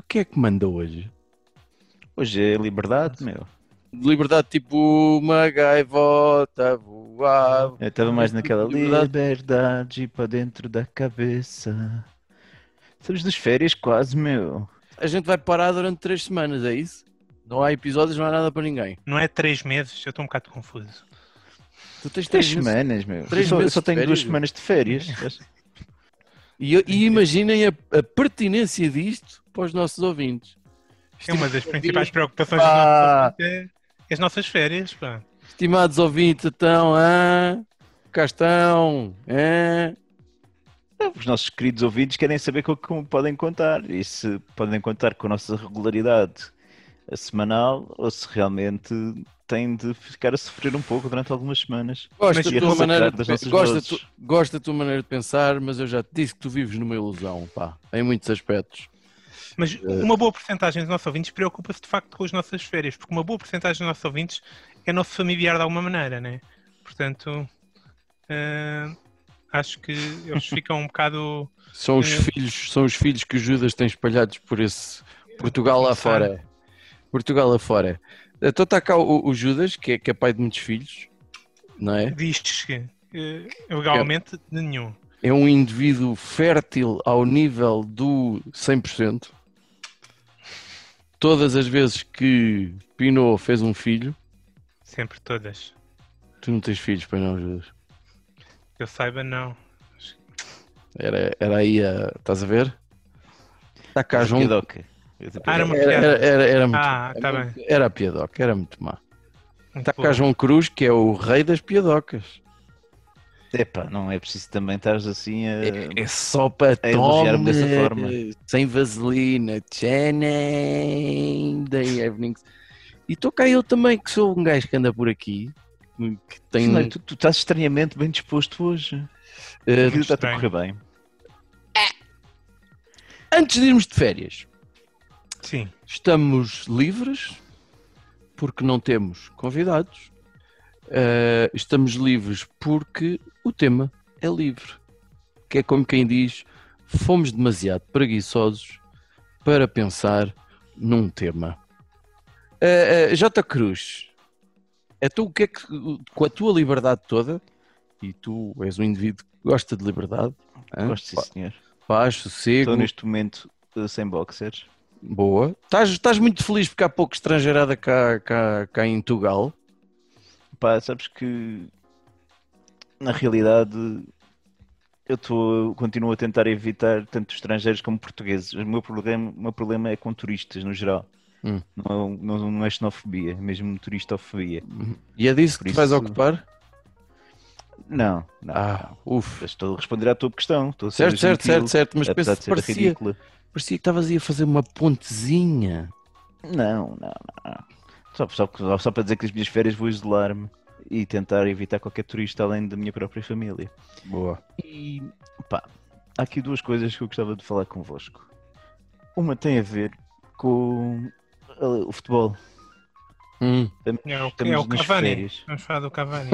o que é que manda hoje? Hoje é liberdade, meu. Liberdade tipo uma gaivota voar. Eu estava mais naquela Liberdade. liberdade para dentro da cabeça. Estamos das férias quase, meu. A gente vai parar durante três semanas, é isso? Não há episódios, não há nada para ninguém. Não é três meses, eu estou um bocado confuso. Tu tens Três três meses. semanas, meu. três eu só, eu meses só tenho duas férias, semanas de férias. E, e imaginem a, a pertinência disto para os nossos ouvintes. É uma das principais ouvintes, preocupações dos nossos ouvintes é as nossas férias, pá. Estimados ouvintes, então, ah, cá estão, Os nossos queridos ouvintes querem saber com como podem contar. E se podem contar com a nossa regularidade semanal ou se realmente têm de ficar a sofrer um pouco durante algumas semanas. gosto da tua maneira de, tu- gosto da tua maneira de pensar, mas eu já te disse que tu vives numa ilusão, pá, em muitos aspectos. Mas Eh. uma boa porcentagem dos nossos ouvintes preocupa-se de facto com as nossas férias, porque uma boa porcentagem dos nossos ouvintes é nosso familiar de alguma maneira, né? Portanto, eh, acho que eles ficam um bocado. São os É. filhos, são os filhos que o Judas tem espalhados por esse Portugal lá fora. Portugal lá fora. Então está cá o, o Judas, que é, que é pai de muitos filhos, não é? Diz que legalmente de nenhum. É um indivíduo fértil ao nível do 100%. Todas as vezes que Pinot fez um filho, Sempre todas. tu não tens filhos, pois não, Judas? Que eu saiba, não. Era, era aí a. Estás a ver? Está cá João. Piadoca. Ah, era uma Era, piada. era, era, era muito, Ah, tá bem. era a piadoca, era muito má. Está cá. João Cruz, que é o rei das piadocas. Epá, não é preciso também estares assim a. É, é só para a elogiar-me dessa forma. Sem vaselina. Channing, day evenings. E estou cá eu também, que sou um gajo que anda por aqui. Que tem. Não, tu, tu estás estranhamente bem disposto hoje. vida está a correr bem. antes de irmos de férias, Sim. estamos livres, porque não temos convidados. Eh, estamos livres porque o tema é livre. Que é como quem diz, fomos demasiado preguiçosos para pensar num tema. Eh, eh, J. Cruz, é tu o que é que, com a tua liberdade toda, e tu és um indivíduo que gosta de liberdade? Gosto, sim, senhor. paz, sossego, Estou neste momento uh, sem boxers. Boa. Estás, estás muito feliz porque há pouco estrangeirada cá, cá, cá em Tugal. Pá, sabes que na realidade eu tô, continuo a tentar evitar tanto estrangeiros como portugueses. O meu problema, o meu problema é com turistas no geral. Hum. Não, não, não é xenofobia, é mesmo turistofobia. E é disso que Por te vais ocupar? Não, não. Ah. Mas Estou a responder à tua questão. Estou a ser Certo, certo, certo, certo. Mas penso, ser parecia, ridícula. parecia que estavas a fazer uma pontezinha. Não, não, não. Só, só, só para dizer que as minhas férias vou isolar-me e tentar evitar qualquer turista além da minha própria família. Boa. E pá, há aqui duas coisas que eu gostava de falar convosco. Uma tem a ver com uh, o futebol. Hum. Estamos, É o, estamos é o nas Cavani. férias. Vamos falar do Cavani.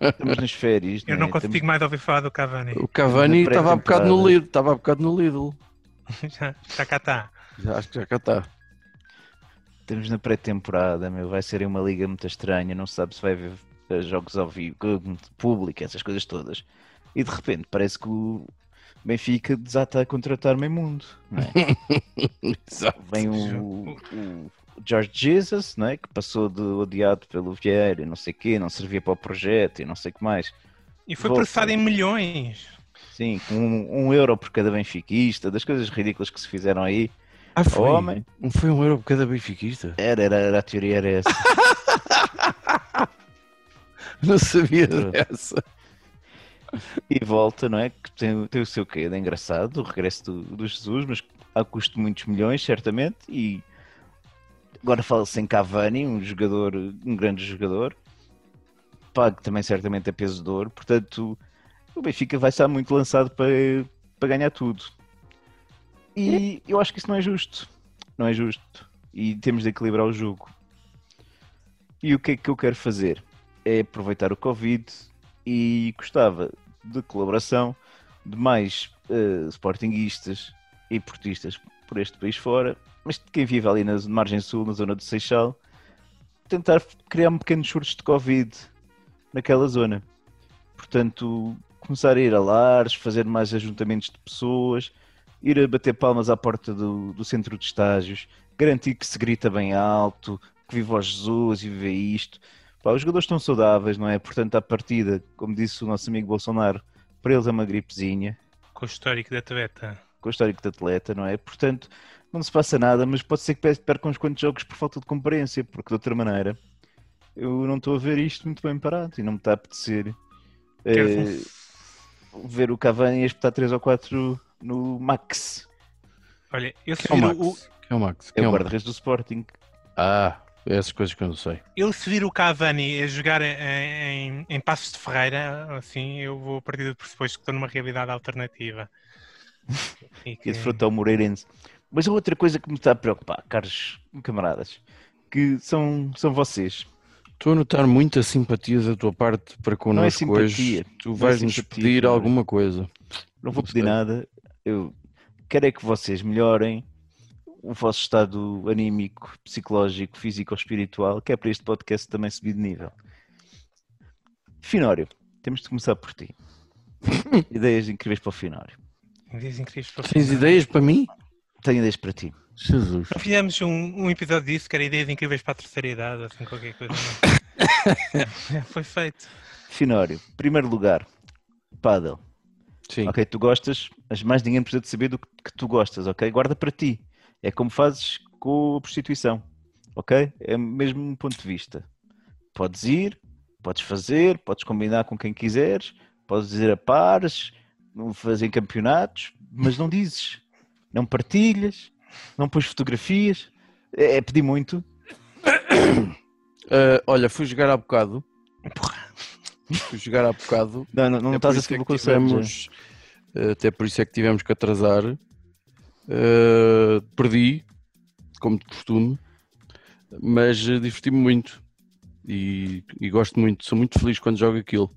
Estamos nas férias. Eu né? não Estamos- consigo mais ouvir falar do Cavani. O Cavani estava há bocado no. Lidl. Estava há bocado no Lidl. já, já cá está. Já, acho que já cá está. Estamos na pré-temporada, meu. Vai ser uma liga muito estranha. Não se sabe se vai haver eh, jogos ao vivo, eh, público, essas coisas todas. E de repente parece que o Benfica desata a contratar meio mundo. Não é? Exato. Vem o, o George Jesus, não é? que passou de odiado pelo Vieira e não sei o quê, não servia para o projeto e não sei o que mais. E foi processado em milhões. Sim, com um, um euro por cada benfiquista, das coisas ridículas que se fizeram aí. Ah, foi. homem, Não foi um euro por cada benfiquista? era, era, era a teoria era essa. Não sabia dessa. E volta, não é? Que tem, tem o seu quê de engraçado, o regresso do, do Jesus, mas a custo de muitos milhões, certamente. E agora fala-se em Cavani, um jogador, um grande jogador, pago também certamente a peso de ouro. Portanto, o Benfica vai estar muito lançado para, para ganhar tudo. E eu acho que isso não é justo. Não é justo. E temos de equilibrar o jogo. E o que é que eu quero fazer? É aproveitar o Covid e gostava de colaboração de mais uh, sportinguistas e portistas por este país fora, mas de quem vive ali na margem sul, na zona do Seixal, tentar criar um pequenos surtos de Covid naquela zona. Portanto, começar a ir a lares, fazer mais ajuntamentos de pessoas, ir a bater palmas à porta do, do centro de estágios, garantir que se grita bem alto, que viva o Jesus e viva isto. Pá, os jogadores estão saudáveis, não é? Portanto, à partida, como disse o nosso amigo Bolsonaro, para eles é uma gripezinha. Com o histórico da atleta. Com o histórico de atleta, não é? Portanto, não se passa nada, mas pode ser que percam uns quantos jogos por falta de comparência, porque de outra maneira eu não estou a ver isto muito bem parado e não me está a apetecer eh, ver o Cavani a espetar 3 ou 4 no Max. Olha, eu se Quem é o vir o, Max? Quem é o Max? É Quem o é o guarda-redes do Sporting. Ah, essas coisas que eu não sei. eu se vir o Cavani a jogar em, em, em Passos de Ferreira, assim, eu vou a partir do pressuposto que estou numa realidade alternativa. E que- defrontou o Moreirense. Mas a outra coisa que me está a preocupar, caros camaradas, que são, são vocês. Estou a notar muita simpatia da tua parte para connosco simpatia, hoje. Tu não é vais-nos simpatia, pedir alguma coisa. Não vou Não pedir nada. Eu quero é que vocês melhorem o vosso estado anímico, psicológico, físico ou espiritual, que é para este podcast também subir de nível. Finório, temos de começar por ti. ideias incríveis para o Finório. Ideias incríveis para Tens falar. ideias para mim? Tenho ideias para ti. Jesus. Fizemos um, um episódio disso que era ideias incríveis para a terceira idade, assim, qualquer coisa. É, Foi feito. Finório, primeiro lugar, Paddle. Sim. Ok, tu gostas, mas mais ninguém precisa de saber do que tu gostas, ok? Guarda para ti. É como fazes com a prostituição, ok? É o mesmo ponto de vista. Podes ir, podes fazer, podes combinar com quem quiseres, podes dizer a pares, fazer campeonatos, mas não dizes, não partilhas, não pões fotografias. É, é pedir muito. Ah, olha, fui jogar há bocado. Jogar há bocado. Não, não, não Até estás por a isso é seguir o que conselho. tivemos, Até por isso é que tivemos que atrasar. Uh, perdi, como de costume, mas uh, diverti-me muito e, e gosto muito, sou muito feliz quando jogo aquilo.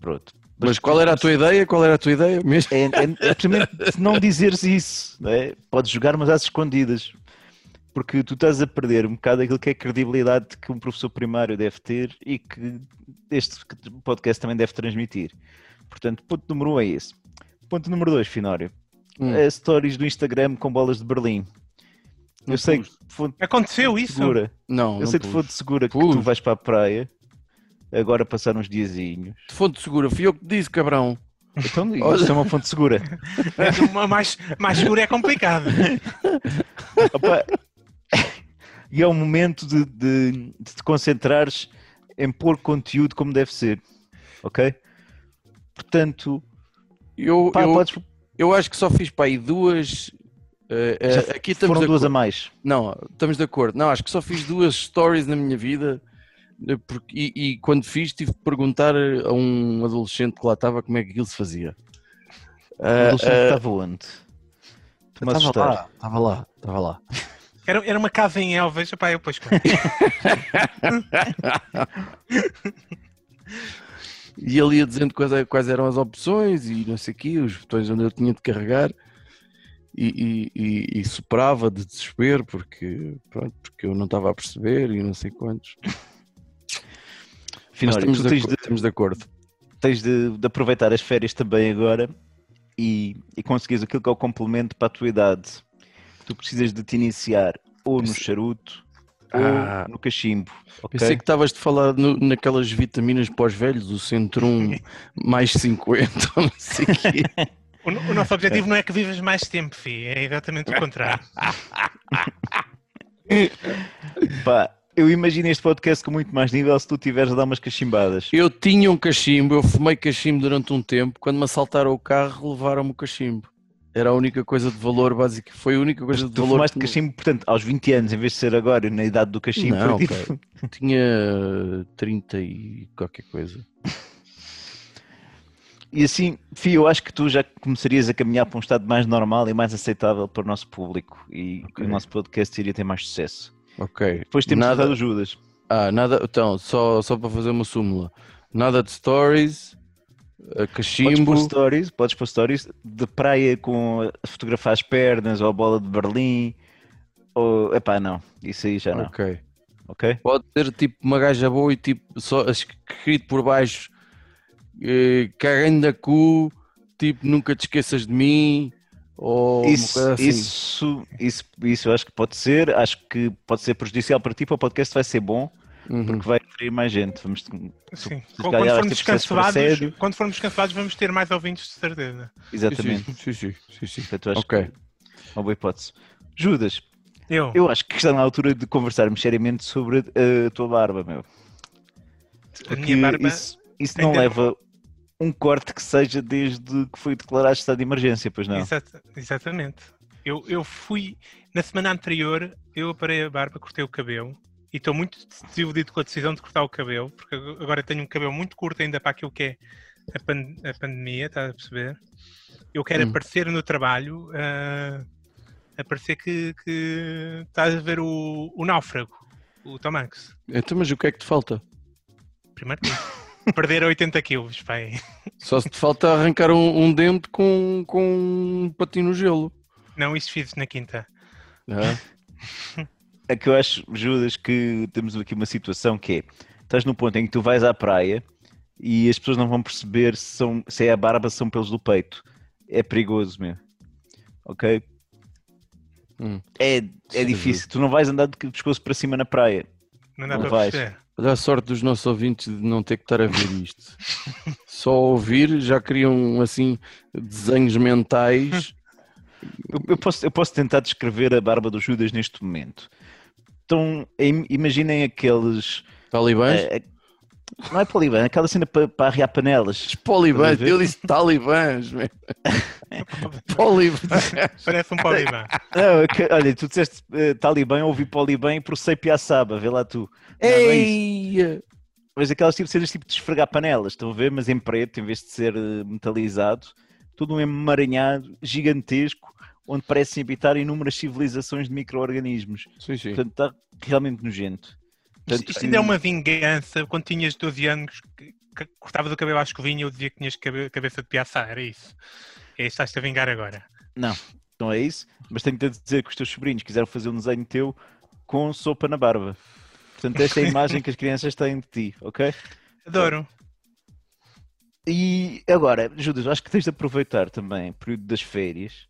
Pronto. Mas qual era a tua ideia? Qual era a tua ideia mesmo? É, é, é precisamente não dizeres isso, não é? Podes jogar, mas às escondidas. Porque tu estás a perder um bocado aquilo que é a credibilidade que um professor primário deve ter e que este podcast também deve transmitir. Portanto, ponto número um é esse. Ponto número dois, Finório. Hum. É stories do Instagram com bolas de Berlim. Não Eu sei pus. que fonte Aconteceu isso? segura. Não, Eu não sei de pus. fonte segura que Pus. tu vais para a praia agora passar uns diazinhos. De fonte segura, fui eu que te disse, cabrão. Então, Olha. isto é uma fonte segura. Mas uma mais, mais seguro é complicado. Opa, e é o momento de, de, de te concentrares em pôr conteúdo como deve ser, ok? Portanto, Eu, pá, eu, podes, eu acho que só fiz para aí duas. já aqui estamos foram duas a mais. Não, estamos de acordo. Não, acho que só fiz duas stories na minha vida. eh, porque- e, e quando fiz, tive de perguntar a um adolescente que lá estava como é que aquilo se fazia. O adolescente ah, estava onde? Estava lá, estava lá, estava lá. Era, era uma casa em Elvas, pá, eu depois. E ele ia dizendo quais, é- quais eram as opções e não sei o quê, os botões onde eu tinha de carregar. E, e, e, e soprava de desespero porque, pronto, porque eu não estava a perceber e não sei quantos. Finório, estamos, tu de, de, estamos de acordo. tens de- de aproveitar as férias também agora e, e conseguires aquilo que é o complemento para a tua idade. Tu precisas de te iniciar ou no charuto Ah. ou no cachimbo. ok? Pensei que estavas de falar no- naquelas vitaminas para os velhos, o Centrum mais 50, ou não sei o quê. O, o nosso objetivo não é que vivas mais tempo, fi. É exatamente o contrário. Pá, eu imagino este podcast com muito mais nível se tu tiveres a dar umas cachimbadas. Eu tinha um cachimbo, eu fumei cachimbo durante um tempo. Quando me assaltaram o carro, levaram-me o cachimbo. Era a única coisa de valor básico. Foi a única coisa de Tu valor. fumaste que- cachimbo, portanto, aos 20 anos, em vez de ser agora, na idade do cachimbo. Não, tipo- Tinha 30 e qualquer coisa. E assim, Fih, eu acho que tu já começarias a caminhar para um estado mais normal e mais aceitável para o nosso público e que Ok. o nosso podcast iria ter mais sucesso. Ok. Depois temos nada, nada o Judas. Ah, nada. Então, só, só para fazer uma súmula. Nada de stories, eh, Podes cachimbo. pôr stories, podes pôr stories de praia com a fotografar as pernas ou a bola de Berlim. Ou, epá, não, isso aí já não, Ok. ok? Pode ser tipo uma gaja boa e tipo só escrito por baixo eh, cagando da cu, tipo nunca te esqueças de mim. Ou uma Isso, coisa assim. isso, isso, isso eu acho que pode ser, acho que pode ser prejudicial para ti, para o podcast vai ser bom, Uhum. porque vai atrair mais gente. Vamos, Sim. Quando calhar formos cancelados, quando formos cancelados, vamos ter mais ouvintes de certeza. exatamente. Sim, sim, sim, sim. Portanto, acho Ok. que é uma boa hipótese. Judas, Eu, eu acho que está na altura de conversarmos seriamente sobre a, tua barba, meu. a Porque minha barba. isso, isso não leva um corte que seja desde que foi declarado estado de emergência, pois não? Exata- exatamente. Eu, eu fui. Na semana anterior, eu aparei a barba, cortei o cabelo. E estou muito desiludido com a decisão de cortar o cabelo, porque ag- agora tenho um cabelo muito curto ainda para aquilo que é a, pan- a pandemia, estás a perceber? Eu quero Hum. aparecer no trabalho, ah, a parecer que, que estás a ver o, o náufrago, o Tom Hanks. Então, mas o que é que te falta? Primeiro perder 80 quilos, pai. Só se te falta arrancar um, um dente com, com um patinho no gelo. Não, isso fiz na quinta. Ah, É que eu acho, Judas, que temos aqui uma situação que é: estás no ponto em que tu vais à praia e as pessoas não vão perceber se, são, se é a barba, se são pelos do peito. É perigoso, meu. Ok? Hum. É, é difícil. Tu não vais andar de pescoço para cima na praia. Não dá Não vais. perceber. Olha a sorte dos nossos ouvintes de não ter que estar a ver isto. Só ouvir já criam assim desenhos mentais. Eu, eu posso, eu posso tentar descrever a barba do Judas neste momento. Então, im- imaginem aqueles. Talibãs? eh, não é polibã, aquela cena para, para arriar panelas. Os Polibãs, eu disse talibãs. meu. Polibãs. Parece um polibã. Não, é que- olha, tu disseste eh, Talibã, eu ouvi Polibã e processei Piaçaba, vê lá tu. Não, não é. Ei! Mas aquelas tipo, cenas tipo de esfregar panelas, estão a ver? Mas em preto, em vez de ser metalizado, todo um emaranhado gigantesco, onde parecem habitar inúmeras civilizações de micro-organismos. Sim, sim. Portanto, está realmente nojento. Isto, Portanto, isto ainda é uma vingança. Quando tinhas 12 anos, que, que cortavas o cabelo à escovinha, eu dizia que tinhas cabe- cabeça de piaçá, era isso. É, estás-te a vingar agora. Não é isso, mas tenho-te a dizer que os teus sobrinhos quiseram fazer um desenho teu com sopa na barba. Portanto, esta é a imagem que as crianças têm de ti, ok? Adoro. E agora, Judas, acho que tens de aproveitar também o período das férias.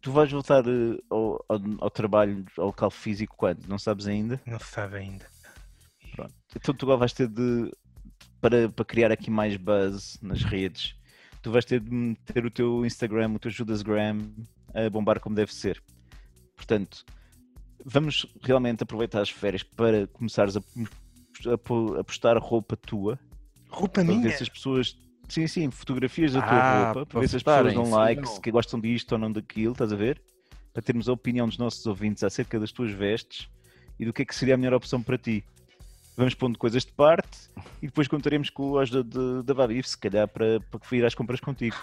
Tu vais voltar eh, ao, ao, ao trabalho, ao local físico quando? Não sabes ainda? Não se sabe ainda. Pronto. Então tu agora vais ter de, para, para criar aqui mais buzz nas redes, tu vais ter de meter o teu Instagram, o teu Judasgram a bombar como deve ser. Portanto, vamos realmente aproveitar as férias para começares a, a, a postar roupa tua Roupa para minha. ver se as pessoas. Sim, sim, fotografias da tua Ah, roupa, para ver se as pessoas dão likes, não. que gostam disto ou não daquilo, estás a ver? Para termos a opinião dos nossos ouvintes acerca das tuas vestes e do que é que seria a melhor opção para ti. Vamos pondo coisas de parte e depois contaremos com a ajuda de- da Babi, se calhar para, para ir às compras contigo.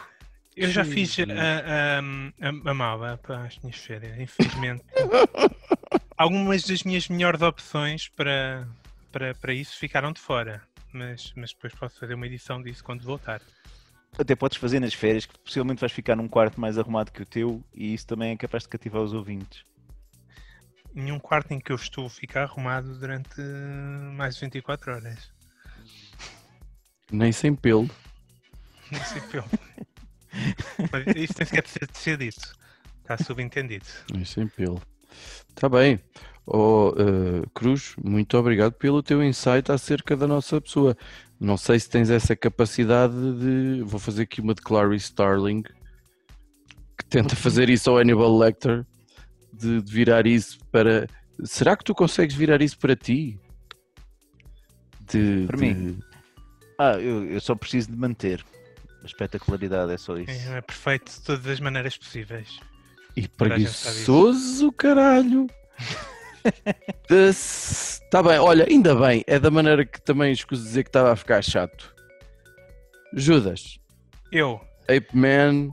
Eu já fiz a, a, a, a mala para as minhas férias, infelizmente. Algumas das minhas melhores opções para, para, para isso ficaram de fora. Mas, mas depois posso fazer uma edição disso quando voltar. Até podes fazer nas férias, que possivelmente vais ficar num quarto mais arrumado que o teu e isso também é capaz de cativar os ouvintes. Nenhum quarto em que eu estou fica arrumado durante mais de 24 horas. Nem sem pelo. Não sei pelo. Mas isso tem sequer ser, de ser dito. Está subentendido. Nem sem pelo. Está bem. Oh, eh, Cruz, muito obrigado pelo teu insight acerca da nossa pessoa. Não sei se tens essa capacidade de. Vou fazer aqui uma de Clarice Starling que tenta fazer isso ao Hannibal Lecter de, de virar isso para. Será que tu consegues virar isso para ti? De, Para de- mim? Ah, eu, eu só preciso de manter. A espetacularidade é só isso. É, é perfeito de todas as maneiras possíveis. E preguiçoso, caralho. Está bem, olha, ainda bem. É da maneira que também escuso dizer que estava a ficar chato. Judas, Eu, Ape Man,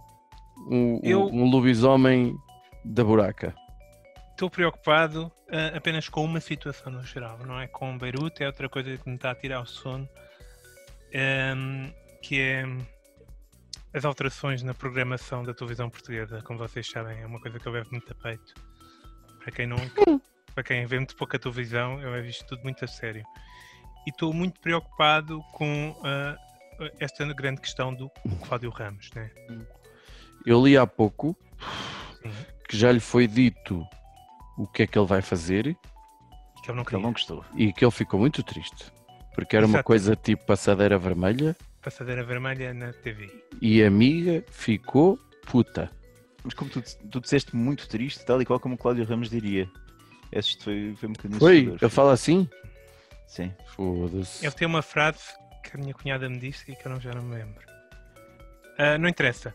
um, um- Eu- um lobisomem da buraca. estou preocupado ah, apenas com uma situação no geral, não é? Com Beirute é outra coisa que me está a tirar o sono, ehm, que é as alterações na programação da televisão portuguesa. Como vocês sabem, é uma coisa que eu levo muito a peito. Para quem não, para quem vê muito pouca televisão, eu isto tudo muito a sério. E estou muito preocupado com ah, esta grande questão do Cláudio Ramos, né? Eu li há pouco Sim. que já lhe foi dito o que é que ele vai fazer Que ele não Que ele não gostou. e que ele ficou muito triste. Porque era uma Exato. coisa tipo passadeira vermelha Passadeira vermelha na TV. e a amiga ficou puta. Mas como tu, tu disseste muito triste, tal e qual como o Cláudio Ramos diria. Esse foi, foi um bocadinho Foi? Ele fala assim? Sim. Foda-se. Ele tem uma frase que a minha cunhada me disse e que eu não, já não me lembro. Ah, não interessa.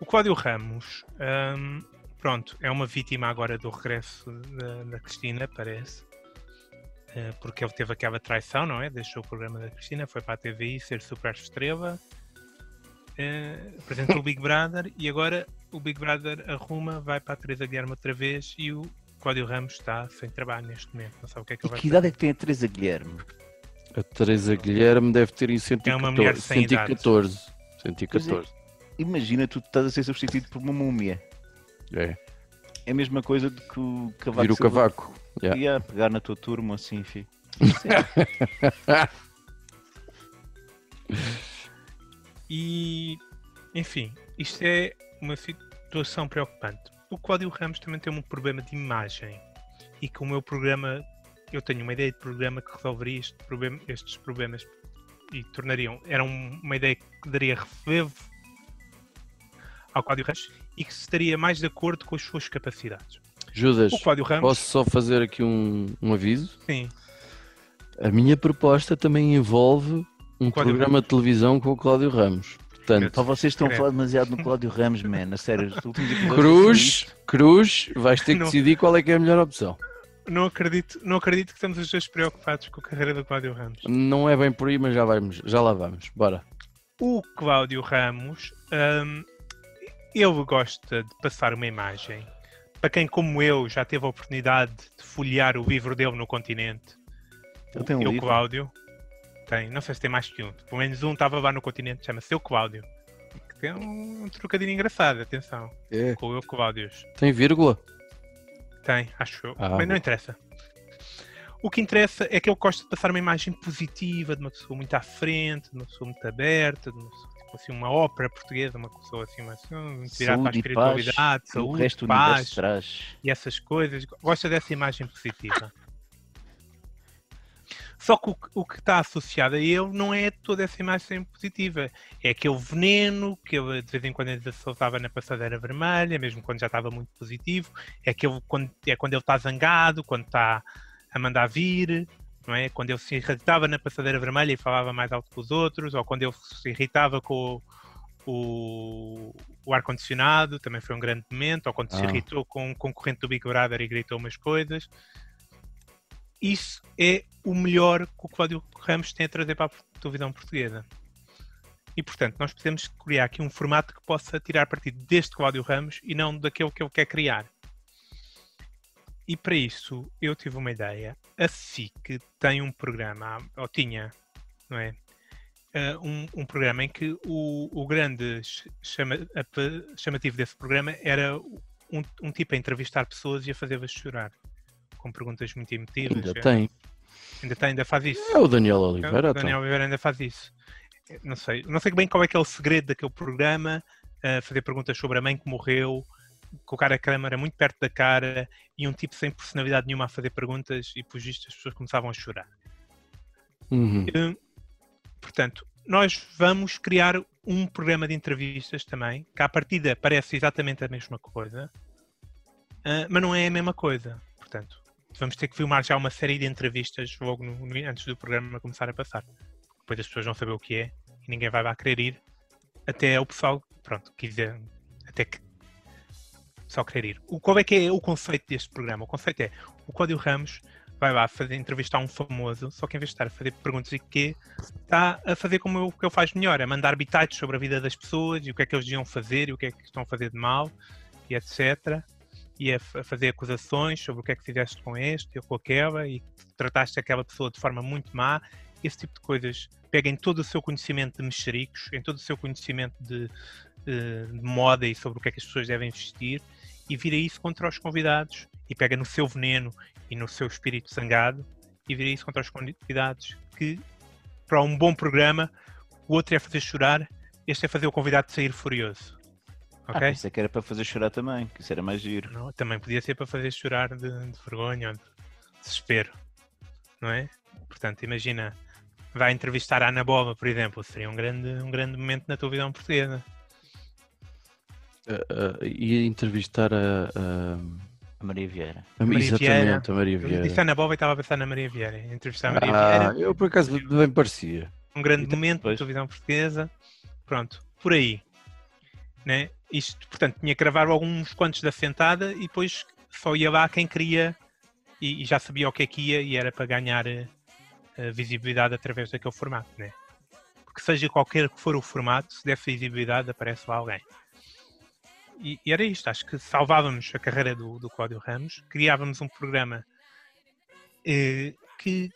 O Cláudio Ramos, ahm, pronto, é uma vítima agora do regresso da, da Cristina, parece. Ah, porque ele teve aquela traição, não é? Deixou o programa da Cristina, foi para a TVI ser super estrela, ah, apresentou o Big Brother e agora o Big Brother arruma, vai para a Teresa Guilherme outra vez e o Cláudio Ramos está sem trabalho neste momento. Não sabe o que é que E ele vai que idade é que tem a Teresa Guilherme? A Teresa Guilherme deve ter em 114. É uma mulher sem idade. 114. 114. Imagina tu estás a ser substituído por uma múmia. É. É a mesma coisa do que o cavaco. Vira o cavaco. Yeah. Ia pegar na tua turma assim, enfim. E, enfim, isto é uma situação preocupante. O Cláudio Ramos também tem um problema de imagem e que o meu programa, eu tenho uma ideia de programa que resolveria este problema- estes problemas e tornariam, era um- uma ideia que daria relevo ao Cláudio Ramos e que estaria mais de acordo com as suas capacidades. Judas, Ramos, posso só fazer aqui um, um aviso? sim, A minha proposta também envolve um Cláudio programa de televisão com o Cláudio Ramos. Portanto, Pá, vocês estão a falar demasiado no Cláudio Ramos, man. A sério, os últimos episódios Cruz, Cruz, vais ter que Não. decidir qual é que é a melhor opção. não acredito, não acredito que estamos os dois preocupados com a carreira do Cláudio Ramos. Não é bem por aí, mas já, vamos, já lá vamos. Bora. O Cláudio Ramos, hum, ele gosta de passar uma imagem. Para quem, como eu, já teve a oportunidade de folhear o livro dele no continente, Ele tem um eu, livro? Cláudio, tem, não sei se tem mais que um, pelo menos um estava lá no continente, chama-se Eu Cláudio. Que tem um, um trocadilho engraçado, atenção, É. com o Cláudios. Tem vírgula? Tem, acho eu. Ah, Mas não interessa. O que interessa é que ele gosta de passar uma imagem positiva, de uma pessoa muito à frente, de uma pessoa muito aberta, de uma pessoa, tipo assim, uma ópera portuguesa, uma pessoa assim, uma, muito virada para a Saúde e paz, espiritualidade, O saúde, resto paz traz. e essas coisas. Gosta dessa imagem positiva. Só que o, que- o que está associado a ele não é toda essa imagem positiva. É aquele veneno que ele de vez em quando ainda soltava na passadeira vermelha, mesmo quando já estava muito positivo. É, aquele, quando, é quando ele está zangado, quando está a mandar vir, não é? Quando ele se irritava na passadeira vermelha e falava mais alto que os outros, ou quando ele se irritava com o, o, o ar-condicionado, também foi um grande momento, ou quando se Ah. irritou com um concorrente do Big Brother e gritou umas coisas. Isso é o melhor que o Cláudio Ramos tem a trazer para a televisão portuguesa. E, portanto, nós precisamos criar aqui um formato que possa tirar partido deste Cláudio Ramos e não daquele que ele quer criar. E para isso, eu tive uma ideia. A SIC tem um programa, ou tinha, não é? Ah, um, um programa em que o, o grande ch- chama, chamativo desse programa era um, um tipo a entrevistar pessoas e a fazê-las chorar. Com perguntas muito emotivas. Ainda É, tem. Ainda tem, ainda faz isso. É o Daniel O Oliveira. então. Daniel Oliveira ainda faz isso. Não sei, não sei bem qual é que é o segredo daquele programa, eh, fazer perguntas sobre a mãe que morreu, colocar a câmera muito perto da cara e um tipo sem personalidade nenhuma a fazer perguntas e por isto as pessoas começavam a chorar. Uhum. Eh, Portanto, nós vamos criar um programa de entrevistas também, que à partida parece exatamente a mesma coisa, eh, mas não é a mesma coisa. Portanto, vamos ter que filmar já uma série de entrevistas logo no- no- antes do programa começar a passar. Depois as pessoas vão saber o que é e ninguém vai lá querer ir até o pessoal, pronto, quiser, até que pessoal querer ir. O, qual é que é o conceito deste programa? O conceito é o Código Ramos vai lá fazer entrevistar um famoso, só que em vez de estar a fazer perguntas e que está a fazer como eu, que eu faço melhor, a mandar bitites sobre a vida das pessoas e o que é que eles deviam fazer e o que é que estão a fazer de mal e etc. E a, a fazer acusações sobre o que é que fizeste com este ou com aquela e trataste aquela pessoa de forma muito má, esse tipo de coisas. Pega em todo o seu conhecimento de mexericos, em todo o seu conhecimento de, de, de moda e sobre o que é que as pessoas devem vestir e vira isso contra os convidados e pega no seu veneno e no seu espírito zangado e vira isso contra os convidados que para um bom programa o outro é fazer chorar este é fazer o convidado sair furioso Ah, ok? pensei que era para fazer chorar também, que isso era mais giro. Não, também podia ser para fazer chorar de, de vergonha ou de desespero não é? portanto imagina vai entrevistar a Ana Boba por exemplo seria um grande, um grande momento na televisão portuguesa Uh, uh, ia entrevistar a. a- A Maria Vieira. a- Maria exatamente, a Maria eu Vieira. disse Ana Boba e estava a pensar na Maria Vieira entrevistar a Maria Ah, Vieira eu por acaso bem parecia. um grande Então, momento da pois. televisão portuguesa. Pronto, por aí. Né? Isto, portanto, tinha que gravar alguns quantos da sentada e depois só ia lá quem queria e, e já sabia o que é que ia e era para ganhar eh, visibilidade através daquele formato. Né? Porque seja qualquer que for o formato, se der visibilidade, aparece lá alguém. E, e era isto, acho que salvávamos a carreira do, do Cláudio Ramos, criávamos um programa eh, que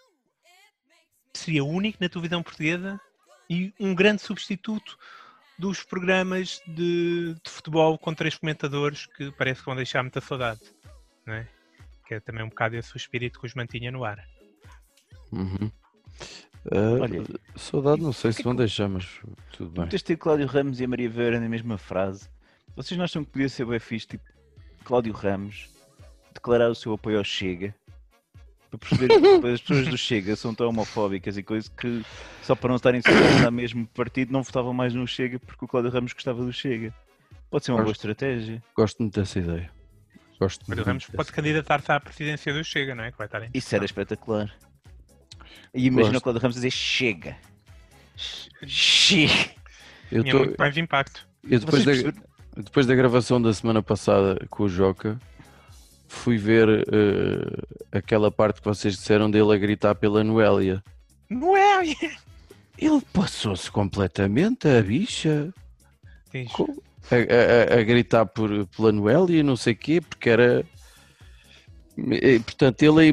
seria único na televisão portuguesa e um grande substituto dos programas de, de futebol com três comentadores que parece que vão deixar muita saudade, não é? Que é também um bocado esse o espírito que os mantinha no ar. Uhum. Uh, Olha, saudade, não sei que se é vão que- deixar, mas tudo bem. Tens de ter Cláudio Ramos e a Maria Vieira na mesma frase. Vocês não acham que podia ser bem fixe, tipo, Cláudio Ramos declarar o seu apoio ao Chega? Para perceber que depois as pessoas do Chega são tão homofóbicas e coisas que só para não estarem no mesmo partido não votavam mais no Chega porque o Cláudio Ramos gostava do Chega. Pode ser uma boa Gosto. estratégia. Gosto muito dessa ideia. Gosto Mas o muito Ramos dessa pode candidatar-se à presidência do Chega, não é? Que vai estar em Isso era espetacular. E imagina o Cláudio Ramos dizer Chega. Chega. Eu Tinha tô- muito mais impacto. eu depois, Vocês da, depois da gravação da semana passada com o Joca, fui ver eh, aquela parte que vocês disseram dele a gritar pela Noélia. É? Ele passou-se completamente, a bicha, Diz, co- a, a- a gritar por, pela Noélia e não sei o quê, porque era. Portanto, ele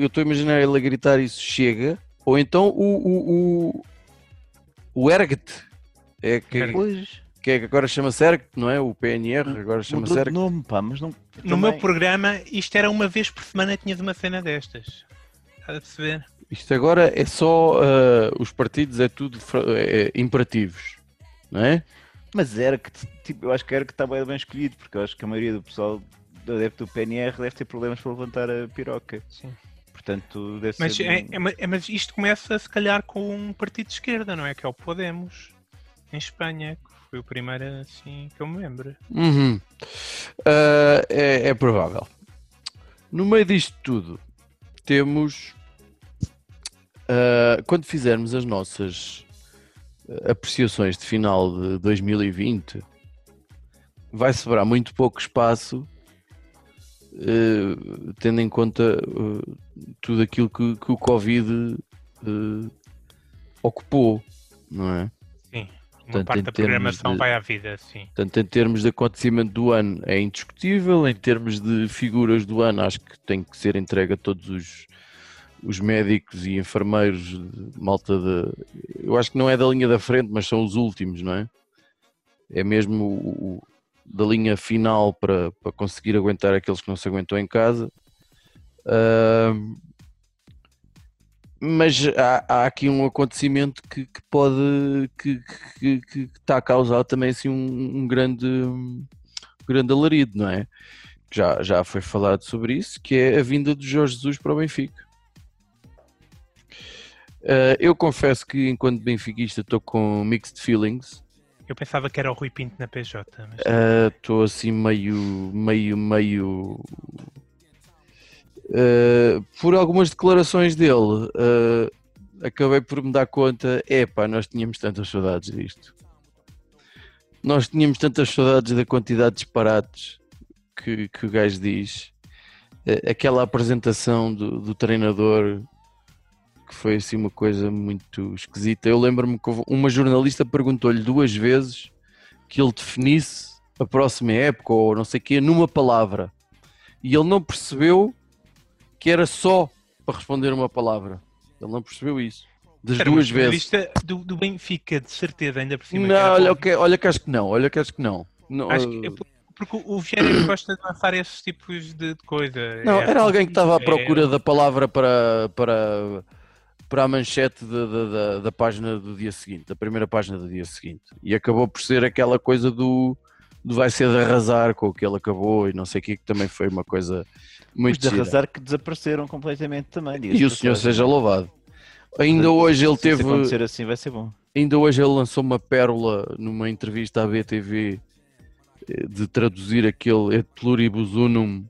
eu estou a imaginar ele a gritar isso chega, ou então o, o, o, o Ergt, é que. Pois. Que é que agora chama-se Ergt, não é? O PNR, agora chama-se Mudou de Ergt. nome, pá, mas não. No também- meu programa, isto era uma vez por semana tinhas uma cena destas. Estás a perceber? Isto agora é só ah, os partidos, é tudo é, é, imperativos, não é? Mas era que, tipo, eu acho que era que está bem, bem escolhido, porque eu acho que a maioria do pessoal do adepto do PNR deve ter problemas para levantar a piroca. Sim. Portanto, deve Mas, ser. é, é é- mas isto começa se calhar com um partido de esquerda, não é? Que é o Podemos, em Espanha, que foi o primeiro assim que eu me lembro. Uhum. Ah, é, é provável. No meio disto tudo, temos. ah, quando fizermos as nossas apreciações de final de 2020, vai sobrar muito pouco espaço, ah, tendo em conta ah, tudo aquilo que, que o Covid ocupou, não é? Uma Portanto, parte da programação de- vai à vida, sim. Portanto, em termos de acontecimento do ano é indiscutível, em termos de figuras do ano acho que tem que ser entregue a todos os, os médicos e enfermeiros, de- malta de... Eu acho que não é da linha da frente, mas são os últimos, não é? É mesmo o, o- da linha final para, para conseguir aguentar aqueles que não se aguentam em casa. Ahm, mas há, há aqui um acontecimento que, que pode que, que, que- está a causar também assim um, um grande um grande alarido, não é? Já, já foi falado sobre isso, que é a vinda de Jorge Jesus para o Benfica. Ah, eu confesso que enquanto benfiquista estou com mixed feelings, Eu pensava que era o Rui Pinto na PJ, mas Ah, estou assim meio, meio, meio. Ah, por algumas declarações dele, ah, acabei por me dar conta: epá, nós tínhamos tantas saudades disto. Nós tínhamos tantas saudades da quantidade de disparates que, que o gajo diz. eh, aquela apresentação do, do treinador que foi assim uma coisa muito esquisita. Eu lembro-me que uma jornalista perguntou-lhe duas vezes que ele definisse a próxima época ou não sei o quê numa palavra. E ele não percebeu que era só para responder uma palavra. Ele não percebeu isso. Das Era duas vezes. Do, do Benfica, de certeza, ainda por cima. Não, olha, que, olha que acho que não. Olha que acho que não. Não, Acho que é por- porque o Vieira gosta de lançar esses tipos de, coisa. Não, É era alguém que estava à é- procura da palavra para, para, para a manchete da, da, página do dia seguinte, da primeira página do dia seguinte. E acabou por ser aquela coisa do vai ser de arrasar com o que ele acabou e não sei o que, que também foi uma coisa Os muito de gira. arrasar que desapareceram completamente também. E o de senhor seja louvado. Ainda hoje ele se teve, isso acontecer assim vai ser bom. ainda hoje ele lançou uma pérola numa entrevista à BTV eh, de traduzir aquele et pluribus unum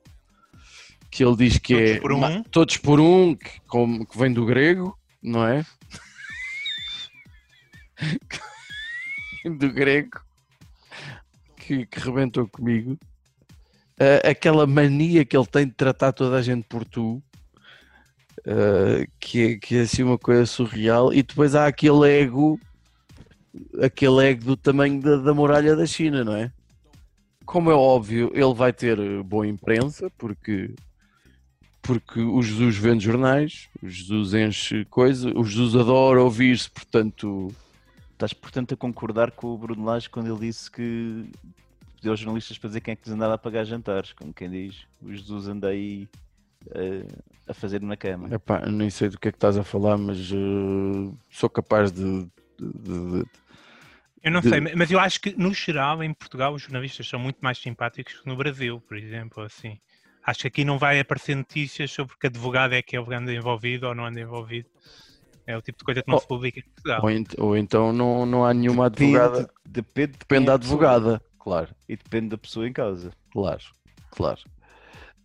que ele diz que Todos é por um. todos por um, que, como- que vem do grego, não é? do grego que, que rebentou comigo. Ah, aquela mania que ele tem de tratar toda a gente por tu, ah, que, é, que é assim uma coisa surreal, e depois há aquele ego, aquele ego do tamanho da, da muralha da China, não é? Como é óbvio, ele vai ter boa imprensa, porque, porque o Jesus vende jornais, o Jesus enche coisa, o Jesus adora ouvir-se, portanto, Estás, portanto, a concordar com o Bruno Lage quando ele disse que pediu aos jornalistas para dizer quem é que lhes andava a pagar jantares, como quem diz, o Jesus anda aí eh, a fazer na cama. epá, nem sei do que é que estás a falar, mas eh, sou capaz de- de- de, de, Eu não de- sei, mas eu acho que no geral em Portugal os jornalistas são muito mais simpáticos que no Brasil, por exemplo, assim. Acho que aqui não vai aparecer notícias sobre que advogado é que ele anda envolvido ou não anda envolvido. É o tipo de coisa que não Oh, se publica em Portugal. ou, ent- ou então não, não há nenhuma Depende, advogada, depende, depende é da a pessoa advogada, claro. E depende da pessoa em causa. Claro, claro.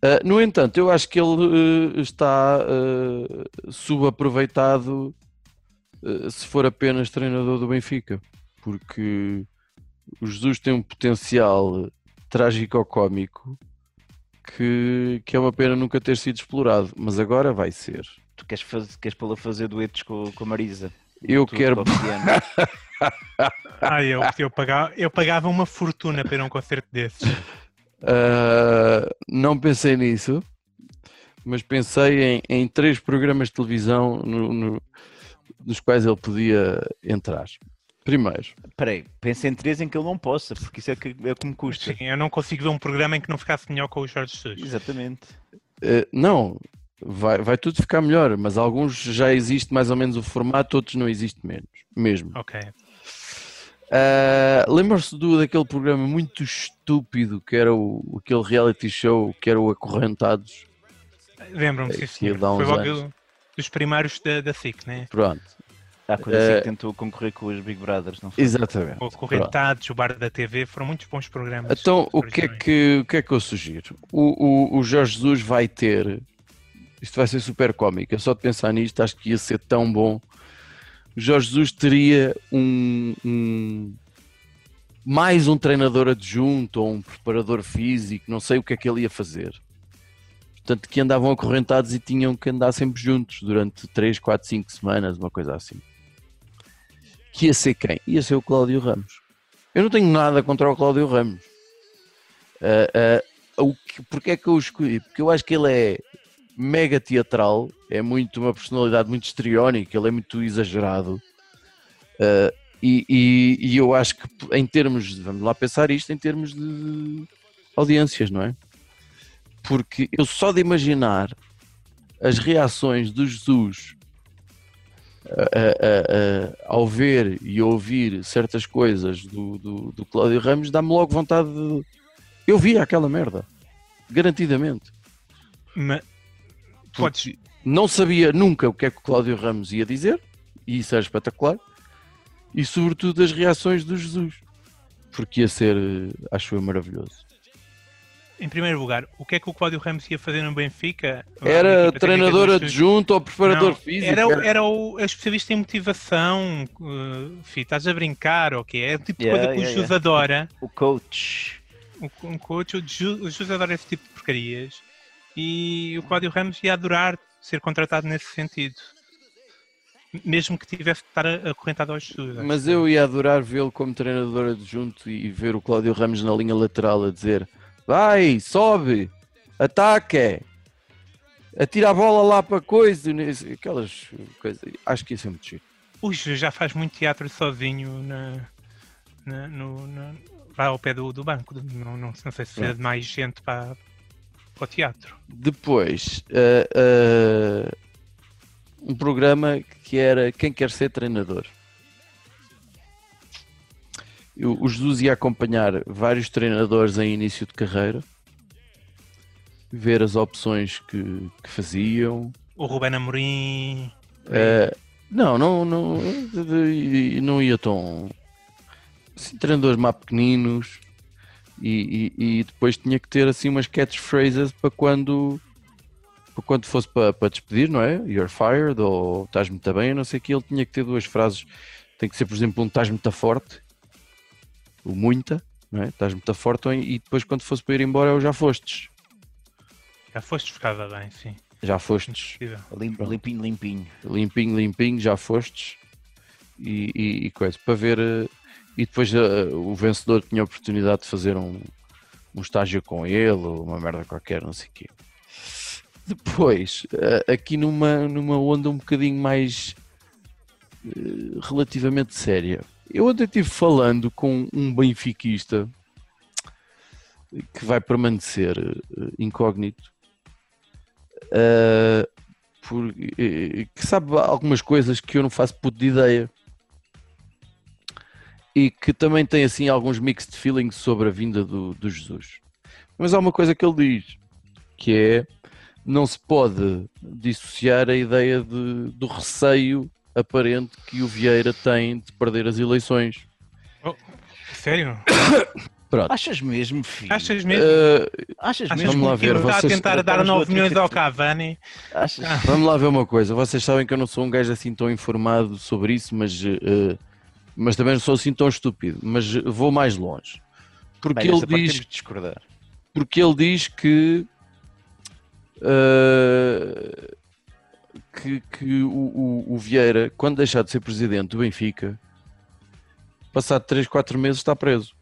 Ah, no entanto, eu acho que ele eh, está eh, subaproveitado eh, se for apenas treinador do Benfica, porque o Jesus tem um potencial trágico-cómico que, que é uma pena nunca ter sido explorado, mas agora vai ser. Tu queres, faz, queres pô-la a fazer duetos com, com a Marisa? Eu Tu, quero. Ah, eu, eu, pagava, eu pagava uma fortuna para ir a um concerto desses. Ah, não pensei nisso, mas pensei em, em três programas de televisão no- no- nos quais ele podia entrar. Primeiro, Espera aí, pensa em três em que ele não possa, porque isso é que, é que me custa. Sim, eu não consigo ver um programa em que não ficasse melhor com o Jorge Jesus. Exatamente. ah, não, vai, vai tudo ficar melhor, mas alguns já existe mais ou menos o formato, outros não existe menos, mesmo. Ok. Ah, Lembram-se do, daquele programa muito estúpido que era o, aquele reality show que era o Acorrentados? Lembram-me, sim, dá uns Foi logo dos primários da, da SIC, né? Pronto, Há quando assim Eh, que tentou concorrer com os Big Brothers, não foi? exatamente. O Pronto. Correntados, o Bar da TV, foram muitos bons programas. Então, o que, é que, o que é que eu sugiro? O, o, o Jorge Jesus vai ter. Isto vai ser super cómico. Só de pensar nisto acho que ia ser tão bom. Jorge Jesus teria um, um- mais um treinador adjunto ou um preparador físico, não sei o que é que ele ia fazer. Portanto, que andavam acorrentados e tinham que andar sempre juntos durante 3, 4, 5 semanas, uma coisa assim. Que ia ser quem? Ia ser o Cláudio Ramos. Eu não tenho nada contra o Cláudio Ramos. Ah, ah, o que, é que eu escolhi? Porque eu acho que ele é mega teatral, é muito uma personalidade muito histriónica, ele é muito exagerado. Ah, e, e- e eu acho que em termos, de- vamos lá pensar isto, em termos de audiências, não é? Porque eu só de imaginar as reações do Jesus a- a- a- ao ver e ouvir certas coisas do, do, do Cláudio Ramos, dá-me logo vontade de. Eu via aquela merda, garantidamente. Ma- Podes, Não sabia nunca o que é que o Cláudio Ramos ia dizer, e isso era espetacular, e sobretudo as reações do Jesus, porque ia ser, eh, acho eu, maravilhoso. em primeiro lugar, o que é que o Cláudio Ramos ia fazer no Benfica? Era treinador do adjunto ou preparador Não, físico? Era, o- era- era o especialista em motivação, uh, fi, estás a brincar, ok? É o tipo de Yeah, coisa que yeah, o Jus yeah. adora. O coach. O, um coach, o Jus adora esse tipo de porcarias. E o Cláudio Ramos ia adorar ser contratado nesse sentido. Mesmo que tivesse que estar acorrentado ao acho Mas eu ia adorar vê-lo como treinador adjunto e ver o Cláudio Ramos na linha lateral a dizer vai, sobe, ataca, atira a bola lá para coisa, aquelas coisas. Acho que ia ser muito giro. O Jesus já faz muito teatro sozinho na, na- no, na- lá ao pé do, do banco. Não, não, não sei se precisa de mais gente para, para o teatro. Depois, ah, ah, um programa que era Quem Quer Ser Treinador. O o Jesus ia acompanhar vários treinadores em início de carreira, ver as opções que, que faziam. O Ruben Amorim. Ah, não, não, não, não ia tão. Assim, treinadores mais pequeninos e, e- e depois tinha que ter assim umas catchphrases para quando para quando fosse para, para despedir, não é? You're fired ou estás muito bem, eu não sei o que, ele tinha que ter duas frases. Tem que ser, por exemplo, um estás muito forte, o muita, não é? Estás muito forte ou- e depois quando fosse para ir embora eu já fostes. Já foste ficava bem, sim. Já fostes. Possível. Lim- Pronto. Limpinho, limpinho. limpinho, limpinho, já fostes e, e, e coisa, para ver eh, e depois eh, o vencedor tinha a oportunidade de fazer um, um estágio com ele ou uma merda qualquer, não sei o quê. Depois, eh, aqui numa, numa onda um bocadinho mais eh, relativamente séria, eu ontem estive falando com um benfiquista que vai permanecer incógnito por- que sabe algumas coisas que eu não faço puto de ideia e que também tem assim alguns mixed feelings sobre a vinda do, do Jesus. Mas há uma coisa que ele diz que é não se pode dissociar a ideia de- do receio aparente que o Vieira tem de perder as eleições. Sério? Achas mesmo, filho? Achas mesmo? Eh, Achas mesmo? vamos lá que ver, ele está a vocês- tentar dar Estamos no 9 milhões ao Cavani? Achas? Vamos lá ver uma coisa. Vocês sabem que eu não sou um gajo assim tão informado sobre isso, mas, eh, mas também não sou assim tão estúpido. Mas vou mais longe. Porque Bem, ele diz discordar. porque ele diz que eh, que, que o, o- o Vieira, quando deixar de ser presidente do Benfica, passado 3, 4 meses está preso.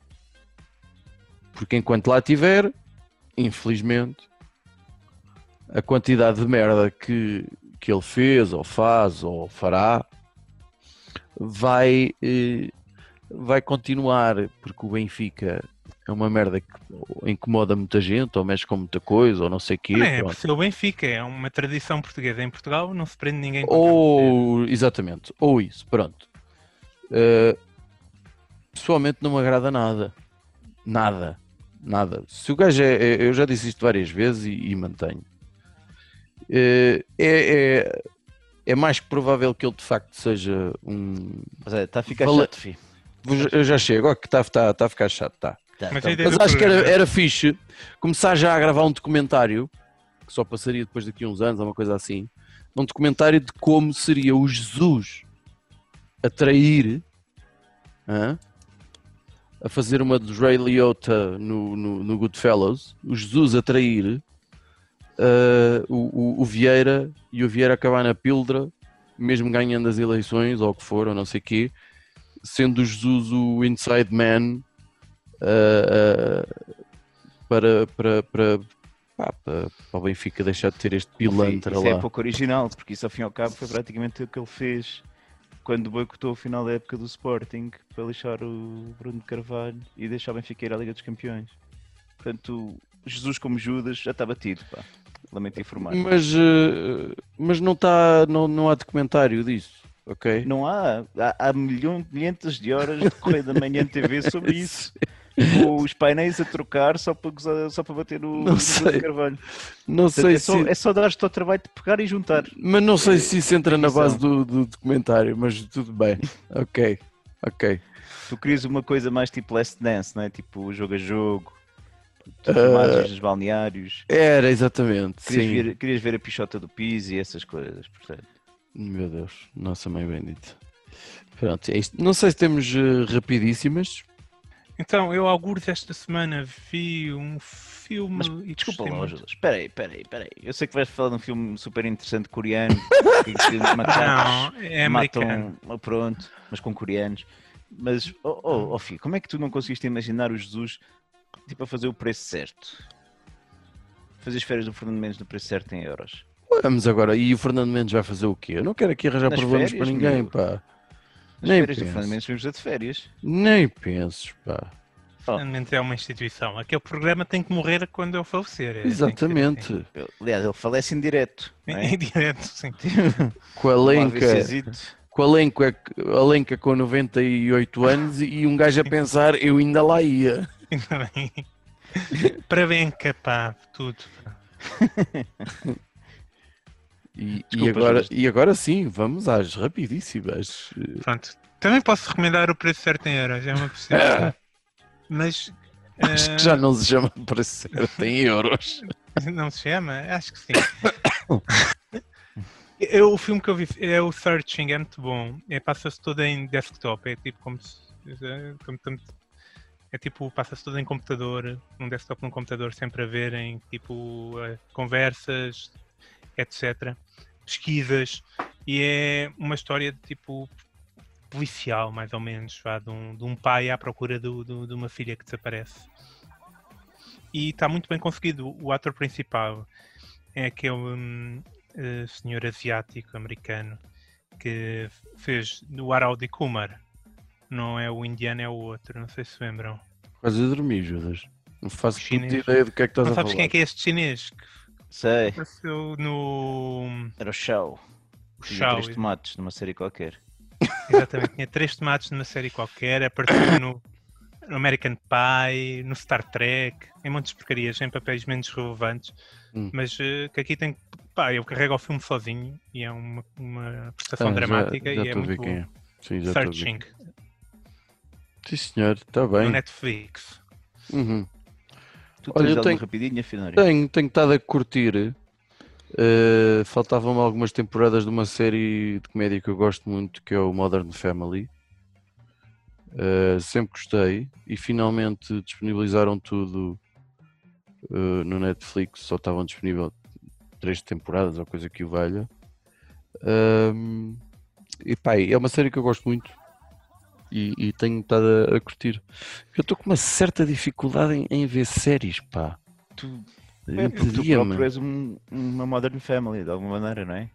Porque enquanto lá estiver, infelizmente, a quantidade de merda que, que ele fez, ou faz, ou fará, vai, eh, vai continuar, porque o Benfica é uma merda que incomoda muita gente, ou mexe com muita coisa, ou não sei o quê. Não é, pronto. por ser o Benfica, é uma tradição portuguesa em Portugal, não se prende ninguém. Ou, exatamente, ou isso, pronto. Uh, pessoalmente não me agrada nada. Nada. Nada. Se o gajo é, é- eu já disse isto várias vezes e, e mantenho. Uh, é, é, é mais que provável que ele de facto seja um. Mas é, está a ficar Fala- chato, filho. Eu já chego, ó, que está tá, tá a ficar chato, tá. Tá, Mas tá. a Mas acho que era, era fixe começar já a gravar um documentário, que só passaria depois daqui a uns anos, ou uma coisa assim. Um documentário de como seria o Jesus a trair, hã? a fazer uma dos Ray Liotta no, no, no Goodfellas, o Jesus a ah, o, o, o Vieira e o Vieira acabar na píldora, mesmo ganhando as eleições, ou o que for, ou não sei o quê, sendo o Jesus o inside man uh, uh, para, para, para, pá, para, para o Benfica deixar de ter este pilantra Isso lá. é pouco original, porque isso ao fim e ao cabo foi praticamente o que ele fez quando boicotou o final da época do Sporting para lixar o Bruno Carvalho e deixar o Benfica ir à Liga dos Campeões. Portanto, Jesus como Judas já está batido, pá. Lamento informar. Mas, uh, mas não, tá, não, não há documentário disso, ok? Não há, há, há milhões, milhentas de horas de Correio da Manhã TV sobre isso. Com os painéis a trocar só para, gozar- só para bater no, Não sei. Carvalho. Não Portanto, sei é, só, se. é só dar-te ao trabalho de pegar e juntar. Mas não sei se isso entra na Edição. base do, do documentário, mas tudo bem. Ok, ok. Tu querias uma coisa mais tipo Last Dance, não é? Tipo jogo a jogo, Ah. filmagens nos balneários. Era, exatamente. Querias Sim. ver, querias ver a pichota do Pizzi e essas coisas, portanto. Meu Deus, nossa mãe bendita. Pronto, é isto. Não sei se temos eh, rapidíssimas. Então, eu alguns esta semana vi um filme Mas, e Desculpa. Judas. Espera aí, espera aí, espera aí. Eu sei que vais falar de um filme super interessante coreano. que, Não, é americano. matam, pronto, mas com coreanos. Mas, oh, oh, oh filho, como é que tu não conseguiste imaginar o Jesus tipo a fazer o preço certo? Fazer as férias do Fernando Mendes no preço certo em euros. Vamos agora, e o Fernando Mendes vai fazer o quê? Eu não quero aqui arranjar Nas problemas férias, para ninguém, meu. pá. As Nem férias do penso. Fernando Mendes vamos de férias. Nem penses, pá. Finalmente é uma instituição. Aquele programa tem que morrer quando eu falecer. é, Exatamente. Eu- Aliás, ele falece em direto. assim. é? Em direto, sim. Com a Lenca, com a Lenca, a Lenca com 98 anos e um gajo a pensar, eu ainda lá ia. Ainda bem. Para bem capaz, tudo. E, e Desculpa, agora, Judas. e agora sim, vamos às rapidíssimas. Pronto. Também posso recomendar o preço certo em euros, é uma possibilidade. Mas. Acho eh, que já não se chama para ser em euros. Não se chama? Acho que sim. Eu, o filme que eu vi é o Searching, é muito bom. É, passa-se todo em desktop, é tipo como se. como é tipo, passa-se todo em computador, num desktop num computador, sempre a ver em tipo eh, conversas, etc. Pesquisas. E é uma história de tipo policial, mais ou menos, vá, de, um, de um pai à procura do- do- de uma filha que desaparece e está muito bem conseguido. O ator principal é aquele hum, eh, senhor asiático americano que fez do Araudi Kumar. Não é o indiano, é o outro. Não sei se lembram. Quase a dormir, Judas. Não faço Chinês. ideia do que é que estás Não a sabes falar. quem é que é este chinês? Que Sei, apareceu no era o Shao. Tinha Shao. três tomates numa série qualquer. Exatamente, tinha três tomates numa série qualquer, apareceu no, no American Pie, no Star Trek, em montes de porcarias, em papéis menos relevantes, Hum. mas eh, que aqui tem. Pá, eu carrego o filme sozinho e é uma, uma prestação Ah, já- dramática já e é muito quem bom. é. Sim, já estou a ver. Searching, Sim, senhor, está no bem. Netflix. Uhum. Tu Olha, tens eu tenho- rapidinha, Finório? Tenho, tenho estado a curtir. Uh, Faltavam-me algumas temporadas de uma série de comédia que eu gosto muito, que é o Modern Family. Uh, sempre gostei e finalmente disponibilizaram tudo uh, no Netflix. Só estavam disponíveis três temporadas ou coisa que o valha. Um, e pá, é uma série que eu gosto muito e, e tenho estado a, a curtir. Eu estou com uma certa dificuldade em, em ver séries, pá. Tu, Eu tu próprio és um- uma Modern Family, de alguma maneira, não é?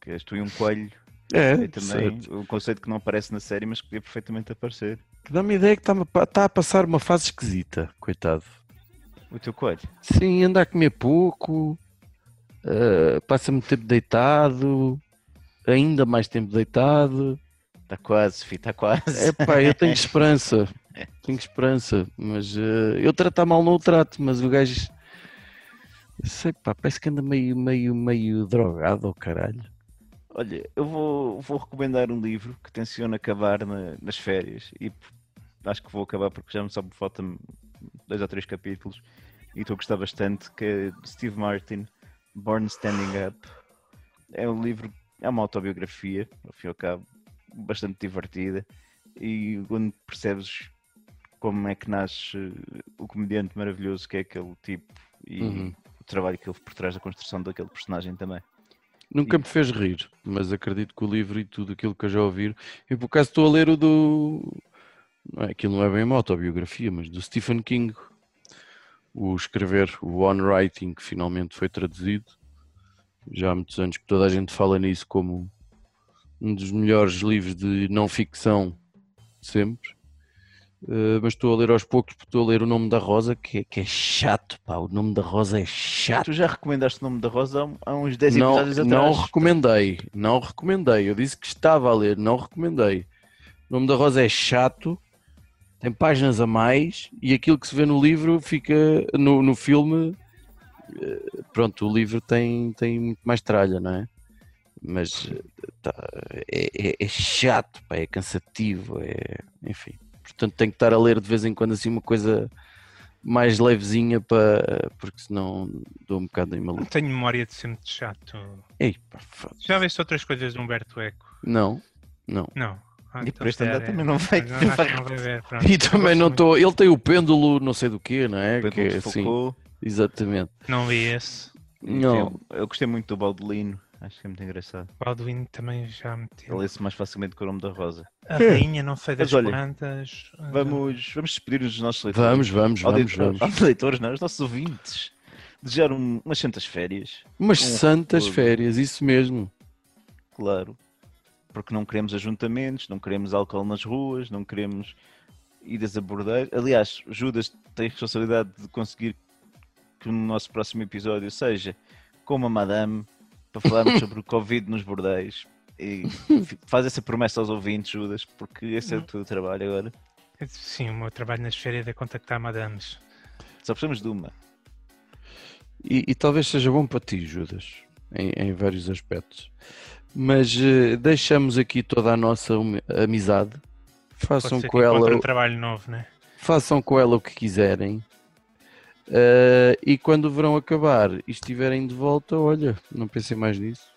Que és tu e um coelho. É, também certo. o conceito que não aparece na série, mas que podia perfeitamente aparecer. Que Dá-me a ideia que está a, tá a passar uma fase esquisita, coitado. O teu coelho. Sim, anda a comer pouco, eh, passa muito tempo deitado, ainda mais tempo deitado. Está quase, filho, está quase. É pá, eu tenho esperança, tenho esperança, mas eh, eu tratar mal não o trato, mas o gajo, sei pá, parece que anda meio, meio, meio drogado ao caralho. Olha, eu vou, vou recomendar um livro que tenciono acabar na- nas férias e acho que vou acabar porque já me só me faltam dois ou três capítulos e estou a gostar bastante, que é de Steve Martin, Born Standing Up. É um livro, é uma autobiografia, ao fim e ao cabo, bastante divertida e onde percebes como é que nasce o comediante maravilhoso que é aquele tipo e Uhum. o trabalho que ele por trás da construção daquele personagem também. Nunca me fez rir, mas acredito que o livro e tudo aquilo que eu já ouvi. Eu por acaso estou a ler o do. Não é, aquilo não é bem uma autobiografia, mas do Stephen King. O escrever, o On Writing, que finalmente foi traduzido. Já há muitos anos que toda a gente fala nisso como um dos melhores livros de não ficção de sempre. Eh, mas estou a ler aos poucos porque estou a ler o nome da Rosa, que é, que é chato, pá. O nome da Rosa é chato. Tu já recomendaste o nome da Rosa há, há uns 10 Não, episódios atrás. não recomendei, não recomendei. Eu disse que estava a ler, não recomendei. O nome da Rosa é chato, tem páginas a mais e aquilo que se vê no livro fica no, no filme. eh, Pronto, o livro tem, tem muito mais tralha, não é? Mas tá, é, é- é chato, pá, é cansativo, é, enfim. Portanto, tenho que estar a ler de vez em quando assim uma coisa mais levezinha para porque senão dou um bocado em Não maluco. tenho memória de ser muito chato. Ei, pá. Já viste outras coisas de Humberto Eco? Não, não. Não. Ah, E então por este andar é. também não vai- não vai ver, pronto. E também não estou. Ele tem o pêndulo, não sei do quê, não é? Que é de assim. Exatamente. Não vi esse. Não. Eu, eu gostei muito do Baldelino. Acho que é muito engraçado. Baldwin também já me Ele lê-se mais facilmente que o nome da Rosa. A rainha, não sei das Mas olha, plantas. Vamos, vamos despedir-nos dos nossos leitores. Vamos, vamos, vamos, vamos. aos leitores, não, os nossos ouvintes. Desejar um- umas santas férias, Umas Um santas férias, isso mesmo. claro. Porque não queremos ajuntamentos, não queremos álcool nas ruas, não queremos idas a bordeiros. Aliás, Judas tem a responsabilidade de conseguir que no nosso próximo episódio seja com uma madame para falarmos sobre o Covid nos bordéis. E faz essa promessa aos ouvintes, Judas, porque esse é o teu trabalho agora. Sim, o meu trabalho nas férias é contactar madames. Só precisamos de uma. E, e talvez seja bom para ti, Judas, em, em vários aspectos. Mas eh, deixamos aqui toda a nossa amizade. Pode Façam ser com ela, um trabalho novo, né? façam com ela o que quiserem. Eh, e quando o verão acabar e estiverem de volta, olha, não pensem mais nisso.